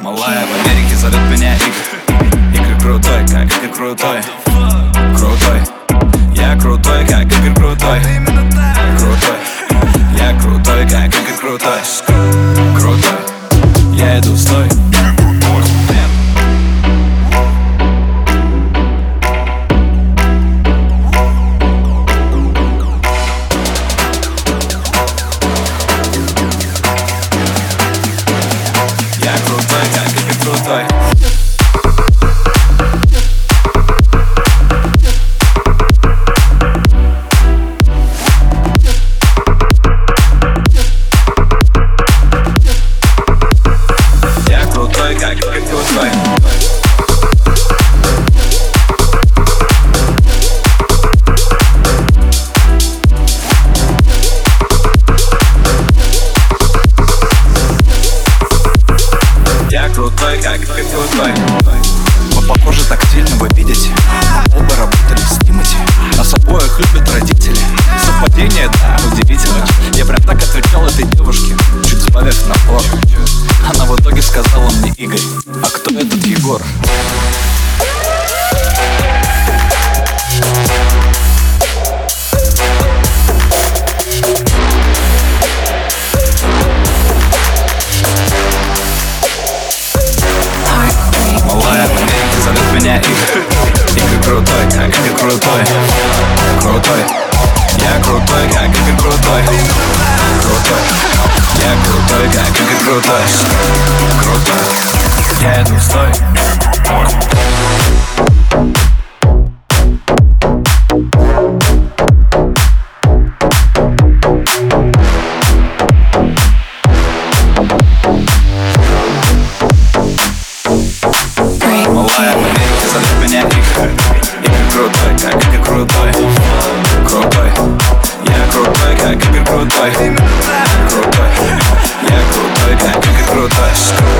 Малая в Америке зовет меня Игорь. Игорь крутой, как Игорь крутой крутой, как Игорь крутой. Мы похожи так сильно, вы видите. Оба работали в Тимати. Нас обоих любят родители. Совпадение, да, удивительно. Я прям так отвечал этой девушке. Чуть сбавив напор крутой. Крутой. Я крутой, как Игорь крутой. Крутой. Я крутой, как Игорь крутой. Крутой. Я иду, стой крутой, крутой Я крутой, как крутой.